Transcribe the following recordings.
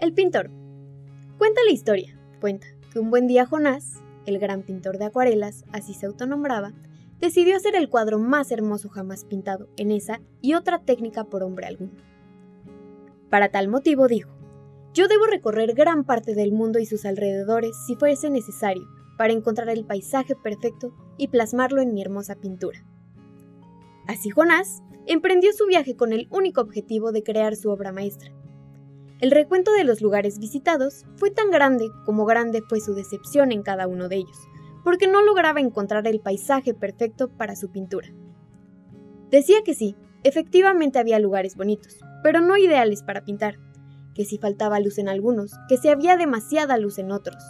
El pintor. Cuenta la historia, cuenta, que un buen día Jonás, el gran pintor de acuarelas, así se autonombraba, decidió hacer el cuadro más hermoso jamás pintado en esa y otra técnica por hombre alguno. Para tal motivo dijo, yo debo recorrer gran parte del mundo y sus alrededores si fuese necesario para encontrar el paisaje perfecto y plasmarlo en mi hermosa pintura. Así Jonás emprendió su viaje con el único objetivo de crear su obra maestra, el recuento de los lugares visitados fue tan grande como grande fue su decepción en cada uno de ellos, porque no lograba encontrar el paisaje perfecto para su pintura. Decía que sí, efectivamente había lugares bonitos, pero no ideales para pintar, que si faltaba luz en algunos, que si había demasiada luz en otros,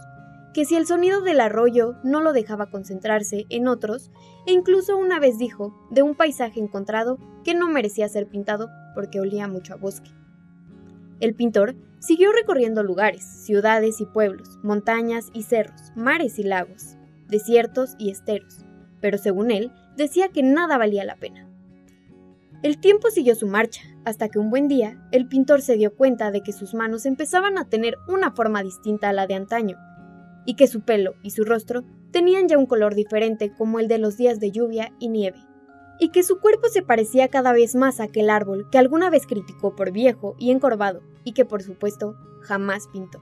que si el sonido del arroyo no lo dejaba concentrarse en otros, e incluso una vez dijo de un paisaje encontrado que no merecía ser pintado porque olía mucho a bosque. El pintor siguió recorriendo lugares, ciudades y pueblos, montañas y cerros, mares y lagos, desiertos y esteros, pero según él, decía que nada valía la pena. El tiempo siguió su marcha, hasta que un buen día el pintor se dio cuenta de que sus manos empezaban a tener una forma distinta a la de antaño, y que su pelo y su rostro tenían ya un color diferente como el de los días de lluvia y nieve y que su cuerpo se parecía cada vez más a aquel árbol que alguna vez criticó por viejo y encorvado, y que por supuesto jamás pintó.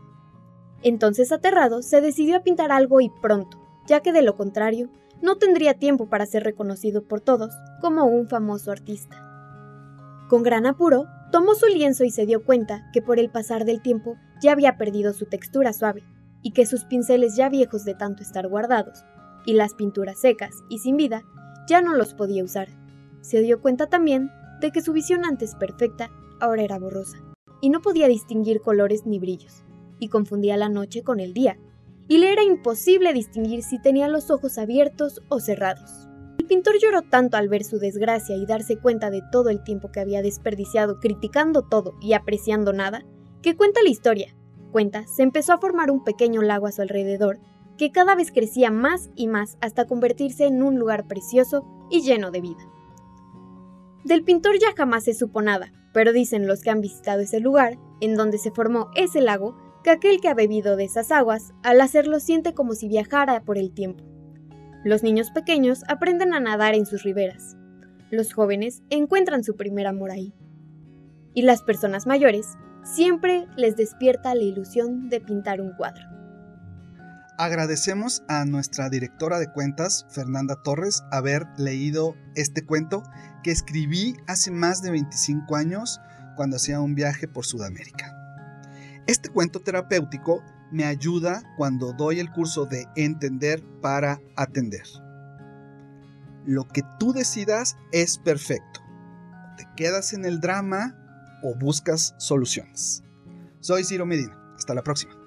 Entonces aterrado, se decidió a pintar algo y pronto, ya que de lo contrario, no tendría tiempo para ser reconocido por todos como un famoso artista. Con gran apuro, tomó su lienzo y se dio cuenta que por el pasar del tiempo ya había perdido su textura suave, y que sus pinceles ya viejos de tanto estar guardados, y las pinturas secas y sin vida, ya no los podía usar. Se dio cuenta también de que su visión antes perfecta ahora era borrosa, y no podía distinguir colores ni brillos, y confundía la noche con el día, y le era imposible distinguir si tenía los ojos abiertos o cerrados. El pintor lloró tanto al ver su desgracia y darse cuenta de todo el tiempo que había desperdiciado criticando todo y apreciando nada, que cuenta la historia. Cuenta, se empezó a formar un pequeño lago a su alrededor que cada vez crecía más y más hasta convertirse en un lugar precioso y lleno de vida. Del pintor ya jamás se supo nada, pero dicen los que han visitado ese lugar, en donde se formó ese lago, que aquel que ha bebido de esas aguas, al hacerlo siente como si viajara por el tiempo. Los niños pequeños aprenden a nadar en sus riberas. Los jóvenes encuentran su primer amor ahí. Y las personas mayores siempre les despierta la ilusión de pintar un cuadro. Agradecemos a nuestra directora de cuentas, Fernanda Torres, haber leído este cuento que escribí hace más de 25 años cuando hacía un viaje por Sudamérica. Este cuento terapéutico me ayuda cuando doy el curso de entender para atender. Lo que tú decidas es perfecto. Te quedas en el drama o buscas soluciones. Soy Ciro Medina. Hasta la próxima.